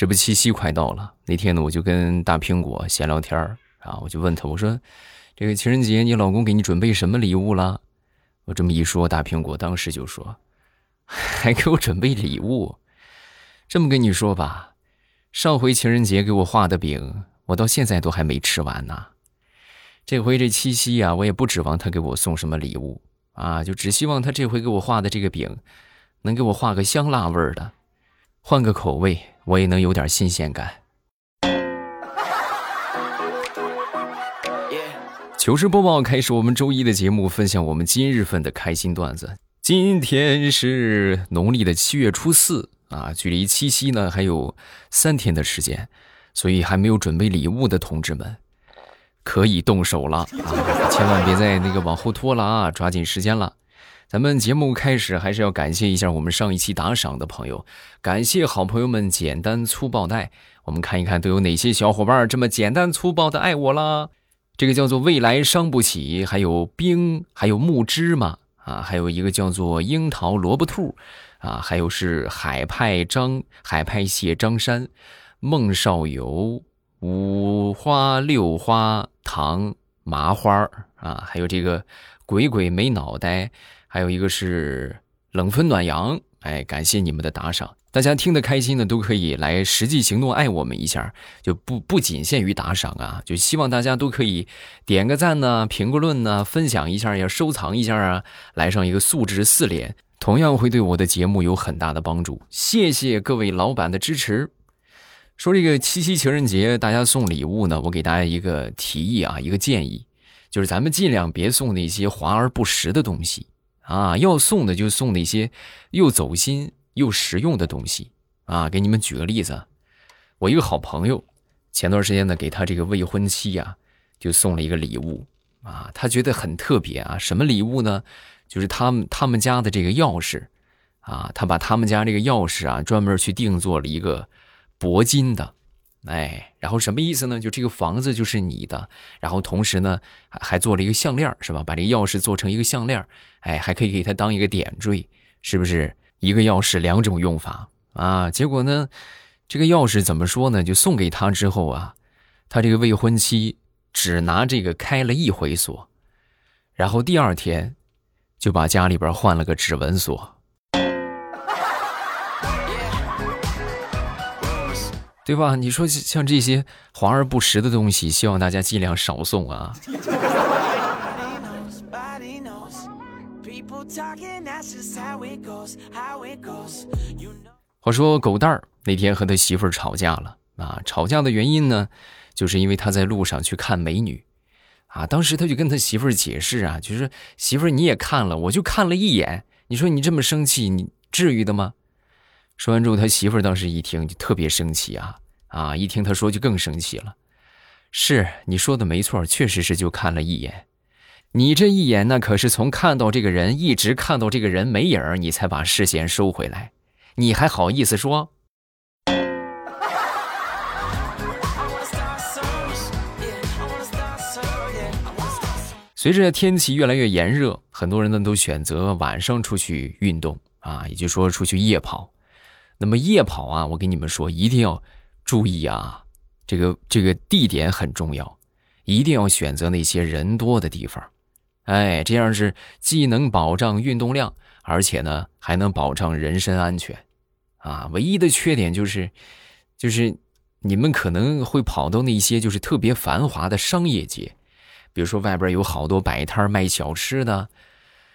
这不七夕快到了，那天呢，我就跟大苹果闲聊天儿啊，我就问他，我说：“这个情人节你老公给你准备什么礼物了？”我这么一说，大苹果当时就说：“还给我准备礼物？这么跟你说吧，上回情人节给我画的饼，我到现在都还没吃完呢。这回这七夕呀，我也不指望他给我送什么礼物啊，就只希望他这回给我画的这个饼，能给我画个香辣味儿的。”换个口味，我也能有点新鲜感。糗事播报开始，我们周一的节目，分享我们今日份的开心段子。今天是农历的七月初四啊，距离七夕呢还有三天的时间，所以还没有准备礼物的同志们，可以动手了啊！千万别再那个往后拖了啊，抓紧时间了。咱们节目开始还是要感谢一下我们上一期打赏的朋友，感谢好朋友们简单粗暴带。我们看一看都有哪些小伙伴这么简单粗暴的爱我啦？这个叫做未来伤不起，还有冰，还有木芝麻啊，还有一个叫做樱桃萝卜兔啊，还有是海派张海派蟹张山，孟少游五花六花糖麻花啊，还有这个鬼鬼没脑袋。还有一个是冷风暖阳，哎，感谢你们的打赏，大家听得开心的都可以来实际行动爱我们一下，就不不仅限于打赏啊，就希望大家都可以点个赞呢，评个论呢，分享一下呀，收藏一下啊，来上一个素质四连，同样会对我的节目有很大的帮助。谢谢各位老板的支持。说这个七夕情人节，大家送礼物呢，我给大家一个提议啊，一个建议，就是咱们尽量别送那些华而不实的东西。啊，要送的就送那些又走心又实用的东西啊！给你们举个例子，我一个好朋友，前段时间呢，给他这个未婚妻呀，就送了一个礼物啊，他觉得很特别啊。什么礼物呢？就是他们他们家的这个钥匙啊，他把他们家这个钥匙啊，专门去定做了一个铂金的。哎，然后什么意思呢？就这个房子就是你的，然后同时呢，还做了一个项链，是吧？把这个钥匙做成一个项链，哎，还可以给它当一个点缀，是不是？一个钥匙两种用法啊？结果呢，这个钥匙怎么说呢？就送给他之后啊，他这个未婚妻只拿这个开了一回锁，然后第二天就把家里边换了个指纹锁。对吧？你说像这些华而不实的东西，希望大家尽量少送啊。话说狗蛋儿那天和他媳妇儿吵架了啊，吵架的原因呢，就是因为他在路上去看美女啊。当时他就跟他媳妇儿解释啊，就是媳妇儿你也看了，我就看了一眼，你说你这么生气，你至于的吗？说完之后，他媳妇儿当时一听就特别生气啊啊！一听他说就更生气了。是你说的没错，确实是就看了一眼。你这一眼，那可是从看到这个人一直看到这个人没影儿，你才把视线收回来。你还好意思说？随着天气越来越炎热，很多人呢都选择晚上出去运动啊，也就是说出去夜跑。那么夜跑啊，我跟你们说，一定要注意啊，这个这个地点很重要，一定要选择那些人多的地方，哎，这样是既能保障运动量，而且呢还能保障人身安全，啊，唯一的缺点就是，就是你们可能会跑到那些就是特别繁华的商业街，比如说外边有好多摆摊卖小吃的，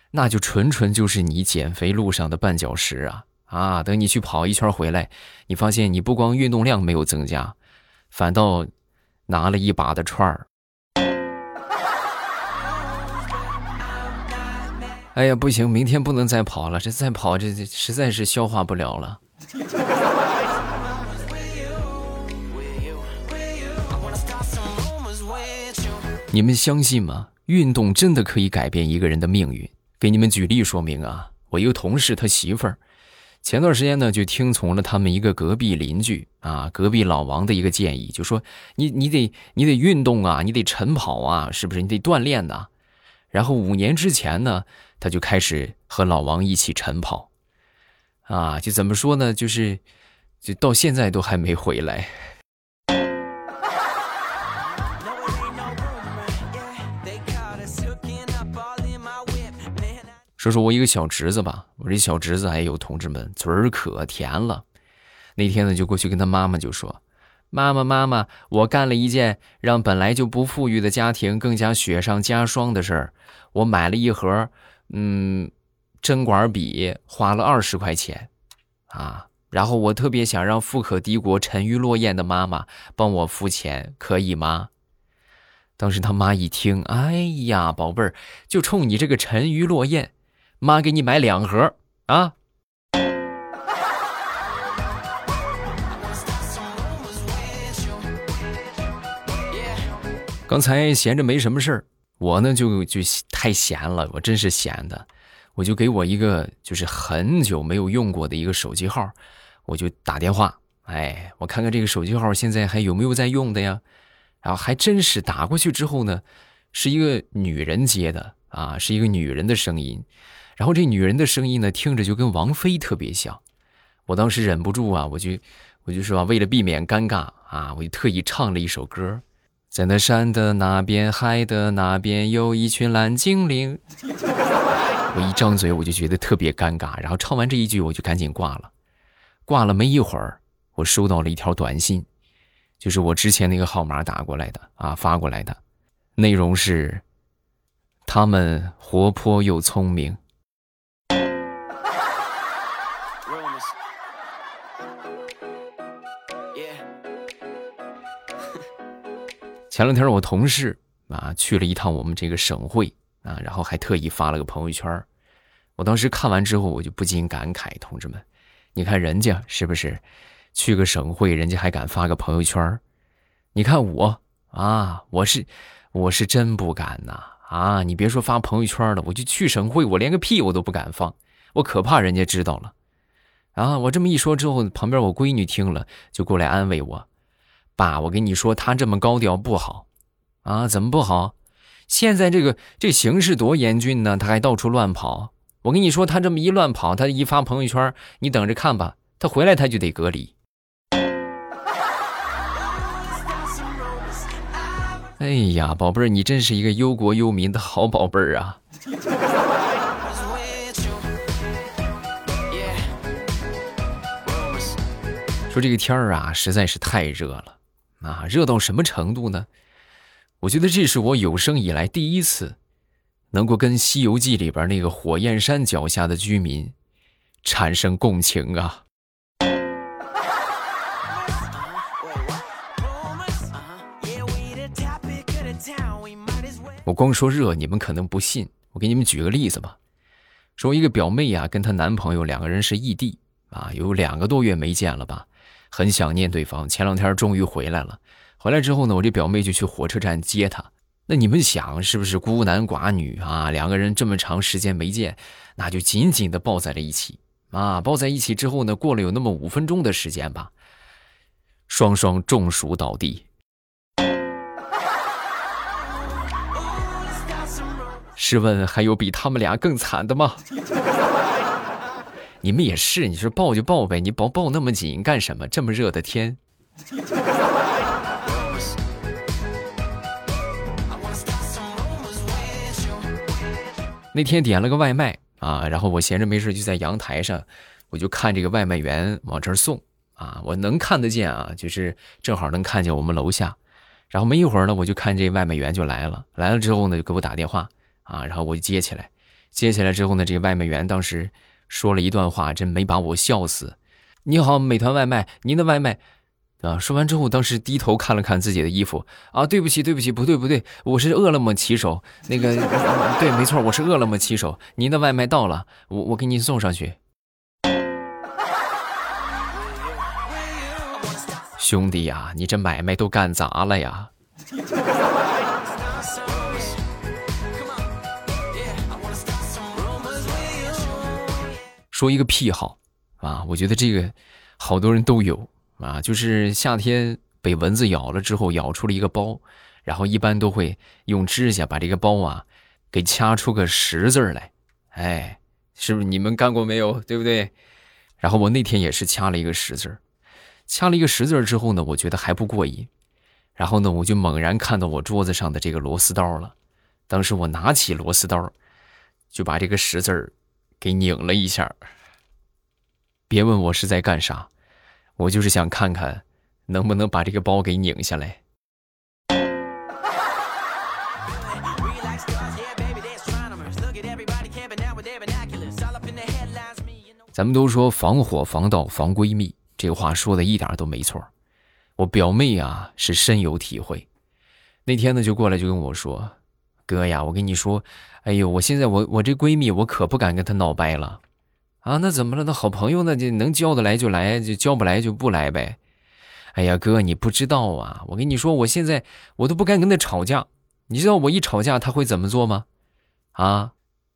那就纯纯就是你减肥路上的绊脚石啊。啊！等你去跑一圈回来，你发现你不光运动量没有增加，反倒拿了一把的串儿。哎呀，不行，明天不能再跑了，这再跑这这实在是消化不了了。你们相信吗？运动真的可以改变一个人的命运？给你们举例说明啊！我一个同事他媳妇儿。前段时间呢，就听从了他们一个隔壁邻居啊，隔壁老王的一个建议，就说你你得你得运动啊，你得晨跑啊，是不是？你得锻炼呐。然后五年之前呢，他就开始和老王一起晨跑，啊，就怎么说呢？就是就到现在都还没回来。说说我一个小侄子吧，我这小侄子哎有，同志们嘴儿可甜了。那天呢，就过去跟他妈妈就说：“妈妈妈妈，我干了一件让本来就不富裕的家庭更加雪上加霜的事儿，我买了一盒，嗯，针管笔，花了二十块钱，啊。”然后我特别想让富可敌国、沉鱼落雁的妈妈帮我付钱，可以吗？当时他妈一听，哎呀，宝贝儿，就冲你这个沉鱼落雁，妈给你买两盒啊！刚才闲着没什么事儿，我呢就就太闲了，我真是闲的，我就给我一个就是很久没有用过的一个手机号。我就打电话，哎，我看看这个手机号现在还有没有在用的呀？然后还真是打过去之后呢，是一个女人接的啊，是一个女人的声音。然后这女人的声音呢，听着就跟王菲特别像。我当时忍不住啊，我就我就说，为了避免尴尬啊，我就特意唱了一首歌，在那山的那边，海的那边，有一群蓝精灵。我一张嘴，我就觉得特别尴尬。然后唱完这一句，我就赶紧挂了。挂了没一会儿，我收到了一条短信，就是我之前那个号码打过来的啊，发过来的，内容是：他们活泼又聪明。前两天我同事啊去了一趟我们这个省会啊，然后还特意发了个朋友圈我当时看完之后，我就不禁感慨，同志们。你看人家是不是去个省会，人家还敢发个朋友圈你看我啊，我是我是真不敢呐啊！你别说发朋友圈了，我就去省会，我连个屁我都不敢放，我可怕人家知道了啊！我这么一说之后，旁边我闺女听了就过来安慰我：“爸，我跟你说，他这么高调不好啊，怎么不好？现在这个这形势多严峻呢，他还到处乱跑。”我跟你说，他这么一乱跑，他一发朋友圈，你等着看吧。他回来他就得隔离。哎呀，宝贝儿，你真是一个忧国忧民的好宝贝儿啊！说这个天儿啊，实在是太热了啊！热到什么程度呢？我觉得这是我有生以来第一次。能够跟《西游记》里边那个火焰山脚下的居民产生共情啊！我光说热，你们可能不信。我给你们举个例子吧。说一个表妹啊，跟她男朋友两个人是异地啊，有两个多月没见了吧，很想念对方。前两天终于回来了，回来之后呢，我这表妹就去火车站接他。那你们想是不是孤男寡女啊？两个人这么长时间没见，那就紧紧的抱在了一起啊！抱在一起之后呢，过了有那么五分钟的时间吧，双双中暑倒地。试问还有比他们俩更惨的吗？你们也是，你说抱就抱呗，你抱抱那么紧干什么？这么热的天。那天点了个外卖啊，然后我闲着没事就在阳台上，我就看这个外卖员往这儿送啊，我能看得见啊，就是正好能看见我们楼下。然后没一会儿呢，我就看这外卖员就来了，来了之后呢，就给我打电话啊，然后我就接起来，接起来之后呢，这个外卖员当时说了一段话，真没把我笑死。你好，美团外卖，您的外卖。啊！说完之后，当时低头看了看自己的衣服，啊，对不起，对不起，不对，不对，我是饿了么骑手，那个，对，没错，我是饿了么骑手，您的外卖到了，我我给您送上去。兄弟呀，你这买卖都干砸了呀！说一个癖好啊，我觉得这个好多人都有。啊，就是夏天被蚊子咬了之后，咬出了一个包，然后一般都会用指甲把这个包啊给掐出个十字来，哎，是不是你们干过没有？对不对？然后我那天也是掐了一个十字掐了一个十字之后呢，我觉得还不过瘾，然后呢，我就猛然看到我桌子上的这个螺丝刀了。当时我拿起螺丝刀，就把这个十字给拧了一下。别问我是在干啥，我就是想看看能不能把这个包给拧下来。咱们都说防火防盗防闺蜜，这话说的一点都没错。我表妹啊是深有体会。那天呢就过来就跟我说：“哥呀，我跟你说，哎呦，我现在我我这闺蜜我可不敢跟她闹掰了啊！那怎么了？那好朋友那就能交得来就来，就交不来就不来呗。哎呀，哥你不知道啊！我跟你说，我现在我都不敢跟她吵架。你知道我一吵架她会怎么做吗？啊，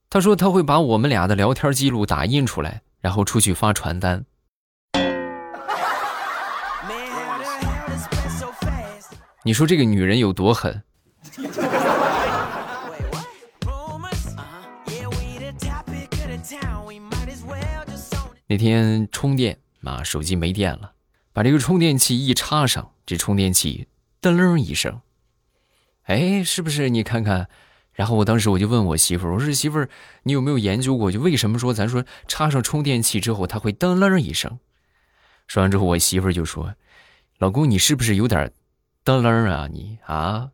她说她会把我们俩的聊天记录打印出来。”然后出去发传单。你说这个女人有多狠？那天充电啊，手机没电了，把这个充电器一插上，这充电器噔楞一声，哎，是不是？你看看。然后我当时我就问我媳妇儿，我说媳妇儿，你有没有研究过，就为什么说咱说插上充电器之后它会噔楞一声？说完之后，我媳妇儿就说：“老公，你是不是有点噔楞啊？你啊，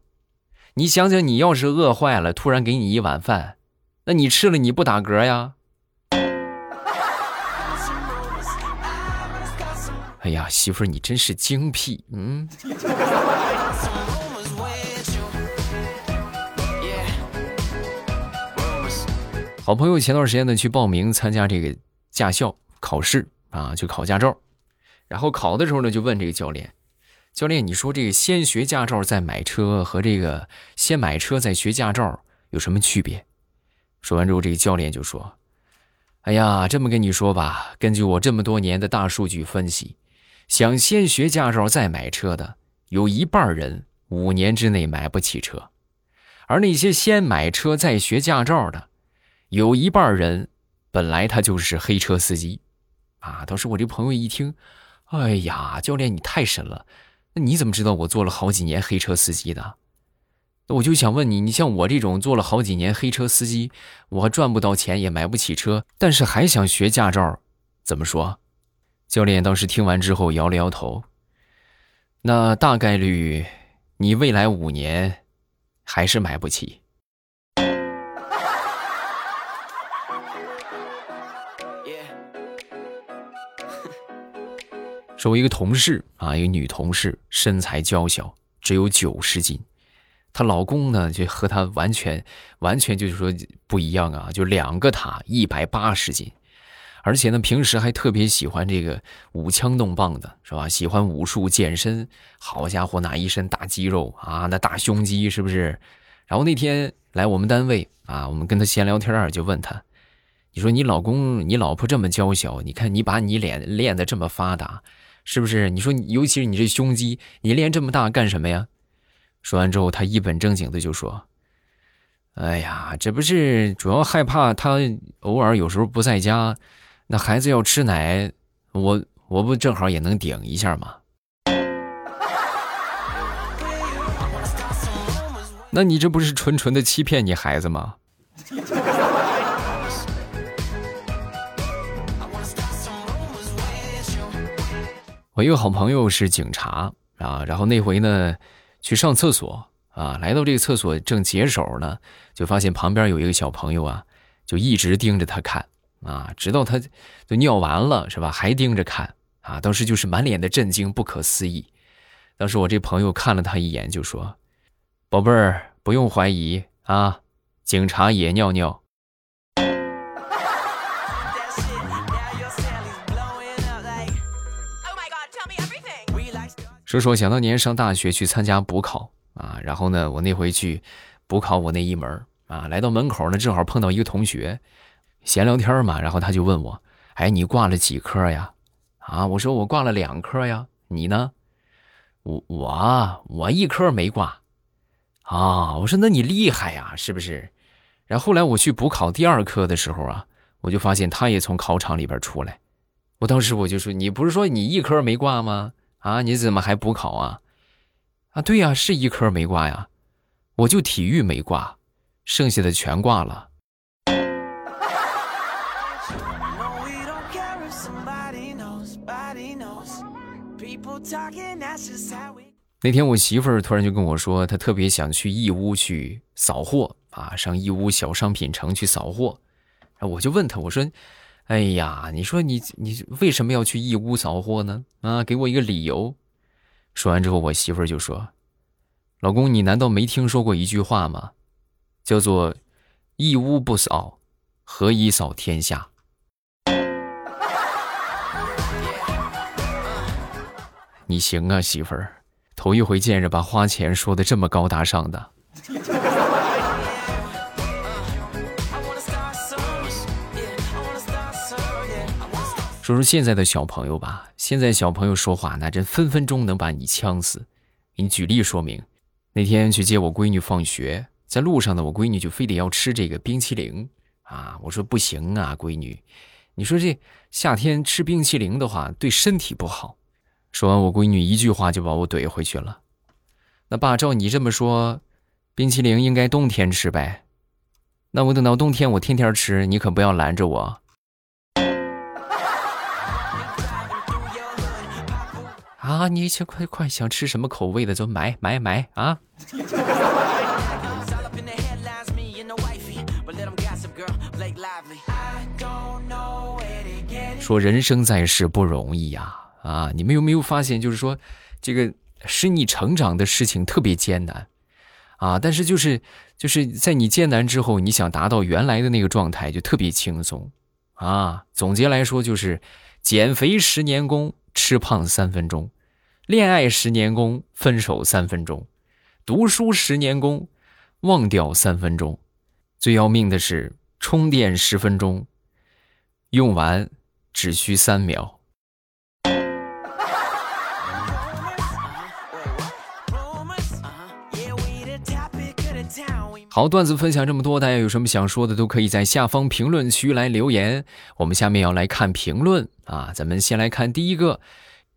你想想，你要是饿坏了，突然给你一碗饭，那你吃了你不打嗝呀？”哎呀，媳妇儿，你真是精辟，嗯。好朋友前段时间呢去报名参加这个驾校考试啊，去考驾照，然后考的时候呢就问这个教练：“教练，你说这个先学驾照再买车和这个先买车再学驾照有什么区别？”说完之后，这个教练就说：“哎呀，这么跟你说吧，根据我这么多年的大数据分析，想先学驾照再买车的，有一半人五年之内买不起车，而那些先买车再学驾照的。”有一半人，本来他就是黑车司机，啊！当时我这朋友一听，哎呀，教练你太神了，那你怎么知道我做了好几年黑车司机的？那我就想问你，你像我这种做了好几年黑车司机，我赚不到钱，也买不起车，但是还想学驾照，怎么说？教练当时听完之后摇了摇头，那大概率你未来五年还是买不起。我一个同事啊，一个女同事，身材娇小，只有九十斤。她老公呢，就和她完全完全就是说不一样啊，就两个她，一百八十斤。而且呢，平时还特别喜欢这个舞枪弄棒的，是吧？喜欢武术、健身。好家伙，那一身大肌肉啊，那大胸肌是不是？然后那天来我们单位啊，我们跟他闲聊天就问他：“你说你老公、你老婆这么娇小，你看你把你脸练得这么发达。”是不是？你说，尤其是你这胸肌，你练这么大干什么呀？说完之后，他一本正经的就说：“哎呀，这不是主要害怕他偶尔有时候不在家，那孩子要吃奶，我我不正好也能顶一下吗？那你这不是纯纯的欺骗你孩子吗？”我一个好朋友是警察啊，然后那回呢，去上厕所啊，来到这个厕所正解手呢，就发现旁边有一个小朋友啊，就一直盯着他看啊，直到他都尿完了是吧，还盯着看啊，当时就是满脸的震惊，不可思议。当时我这朋友看了他一眼，就说：“宝贝儿，不用怀疑啊，警察也尿尿。”说说想当年上大学去参加补考啊，然后呢，我那回去补考我那一门啊，来到门口呢，正好碰到一个同学，闲聊天嘛，然后他就问我，哎，你挂了几科呀？啊，我说我挂了两科呀，你呢？我我我一科没挂，啊，我说那你厉害呀，是不是？然后后来我去补考第二科的时候啊，我就发现他也从考场里边出来，我当时我就说，你不是说你一科没挂吗？啊，你怎么还补考啊？啊，对呀，是一科没挂呀，我就体育没挂，剩下的全挂了。那天我媳妇儿突然就跟我说，她特别想去义乌去扫货啊，上义乌小商品城去扫货。我就问她，我说：“哎呀，你说你你为什么要去义乌扫货呢？啊，给我一个理由。”说完之后，我媳妇儿就说：“老公，你难道没听说过一句话吗？叫做‘义乌不扫，何以扫天下’？”你行啊，媳妇儿。头一回见着把花钱说的这么高大上的。说说现在的小朋友吧，现在小朋友说话那真分分钟能把你呛死。给你举例说明，那天去接我闺女放学，在路上呢，我闺女就非得要吃这个冰淇淋啊，我说不行啊，闺女，你说这夏天吃冰淇淋的话对身体不好。说完，我闺女一句话就把我怼回去了。那爸，照你这么说，冰淇淋应该冬天吃呗？那我等到冬天，我天天吃，你可不要拦着我。啊，你先快快，想吃什么口味的就买买买啊！说人生在世不容易呀。啊你们有没有发现，就是说，这个使你成长的事情特别艰难，啊，但是就是就是在你艰难之后，你想达到原来的那个状态，就特别轻松，啊，总结来说就是，减肥十年功，吃胖三分钟；恋爱十年功，分手三分钟；读书十年功，忘掉三分钟；最要命的是充电十分钟，用完只需三秒。好，段子分享这么多，大家有什么想说的，都可以在下方评论区来留言。我们下面要来看评论啊，咱们先来看第一个，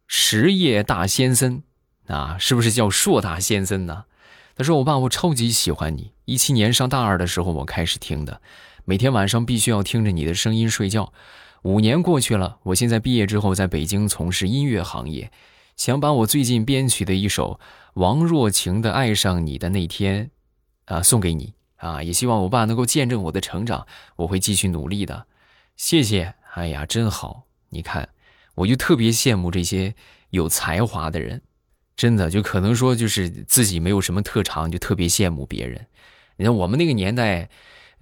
实业大先生啊，是不是叫硕大先生呢？他说：“我爸，我超级喜欢你。一七年上大二的时候，我开始听的，每天晚上必须要听着你的声音睡觉。五年过去了，我现在毕业之后在北京从事音乐行业，想把我最近编曲的一首王若晴的《爱上你的那天》。”啊，送给你啊！也希望我爸能够见证我的成长，我会继续努力的。谢谢，哎呀，真好！你看，我就特别羡慕这些有才华的人，真的就可能说就是自己没有什么特长，就特别羡慕别人。你看我们那个年代，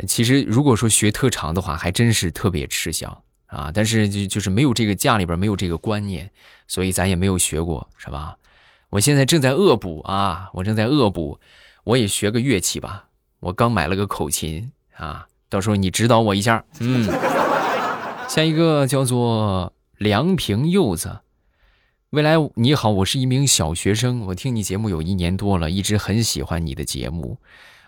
其实如果说学特长的话，还真是特别吃香啊。但是就就是没有这个家里边没有这个观念，所以咱也没有学过，是吧？我现在正在恶补啊，我正在恶补。我也学个乐器吧，我刚买了个口琴啊，到时候你指导我一下。嗯，下一个叫做梁平柚子，未来你好，我是一名小学生，我听你节目有一年多了，一直很喜欢你的节目。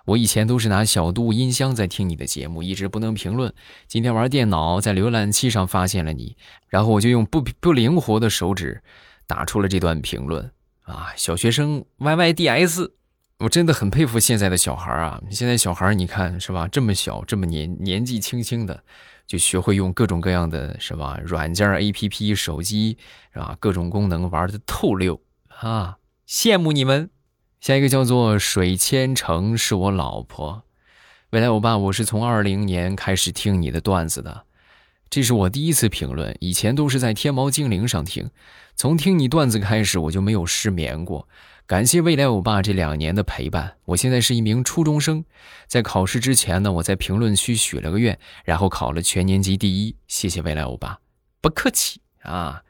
我以前都是拿小度音箱在听你的节目，一直不能评论。今天玩电脑在浏览器上发现了你，然后我就用不不灵活的手指打出了这段评论啊，小学生 Y Y D S。我真的很佩服现在的小孩啊！现在小孩你看是吧？这么小，这么年年纪轻轻的，就学会用各种各样的什么？软件、A P P、手机是吧？各种功能玩的透溜啊！羡慕你们。下一个叫做水千城是我老婆。未来欧巴，我是从二零年开始听你的段子的，这是我第一次评论，以前都是在天猫精灵上听。从听你段子开始，我就没有失眠过。感谢未来欧巴这两年的陪伴，我现在是一名初中生，在考试之前呢，我在评论区许了个愿，然后考了全年级第一。谢谢未来欧巴，不客气啊。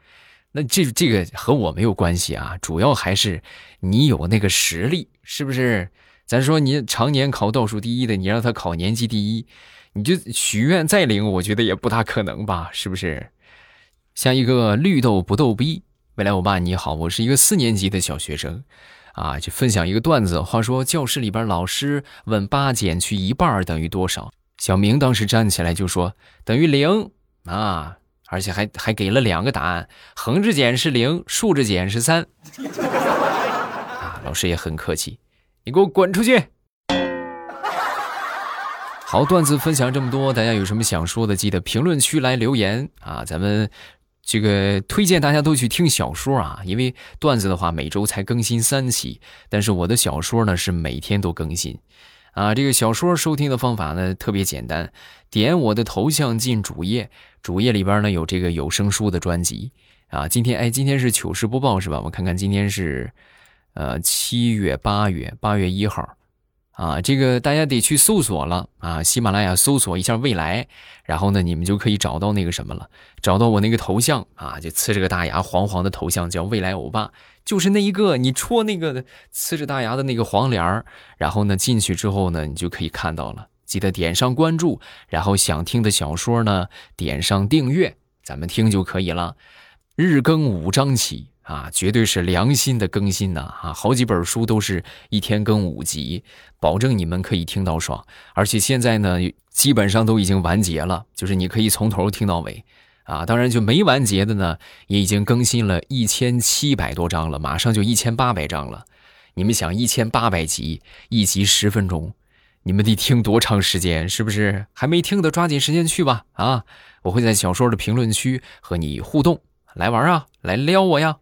那这这个和我没有关系啊，主要还是你有那个实力，是不是？咱说你常年考倒数第一的，你让他考年级第一，你就许愿再灵，我觉得也不大可能吧，是不是？像一个绿豆不逗逼。未来欧巴你好，我是一个四年级的小学生，啊，就分享一个段子。话说教室里边老师问八减去一半等于多少，小明当时站起来就说等于零啊。而且还还给了两个答案，横着减是零，竖着减是三。啊，老师也很客气，你给我滚出去。好，段子分享这么多，大家有什么想说的，记得评论区来留言啊！咱们这个推荐大家都去听小说啊，因为段子的话每周才更新三期，但是我的小说呢是每天都更新。啊，这个小说收听的方法呢特别简单，点我的头像进主页，主页里边呢有这个有声书的专辑啊。今天哎，今天是糗事播报是吧？我看看今天是，呃，七月八月八月一号。啊，这个大家得去搜索了啊！喜马拉雅搜索一下未来，然后呢，你们就可以找到那个什么了，找到我那个头像啊，就呲着个大牙黄黄的头像，叫未来欧巴，就是那一个，你戳那个呲着大牙的那个黄脸儿，然后呢进去之后呢，你就可以看到了，记得点上关注，然后想听的小说呢点上订阅，咱们听就可以了，日更五章起。啊，绝对是良心的更新呐！啊，好几本书都是一天更五集，保证你们可以听到爽。而且现在呢，基本上都已经完结了，就是你可以从头听到尾。啊，当然就没完结的呢，也已经更新了一千七百多章了，马上就一千八百章了。你们想，一千八百集，一集十分钟，你们得听多长时间？是不是？还没听的，抓紧时间去吧！啊，我会在小说的评论区和你互动，来玩啊，来撩我呀！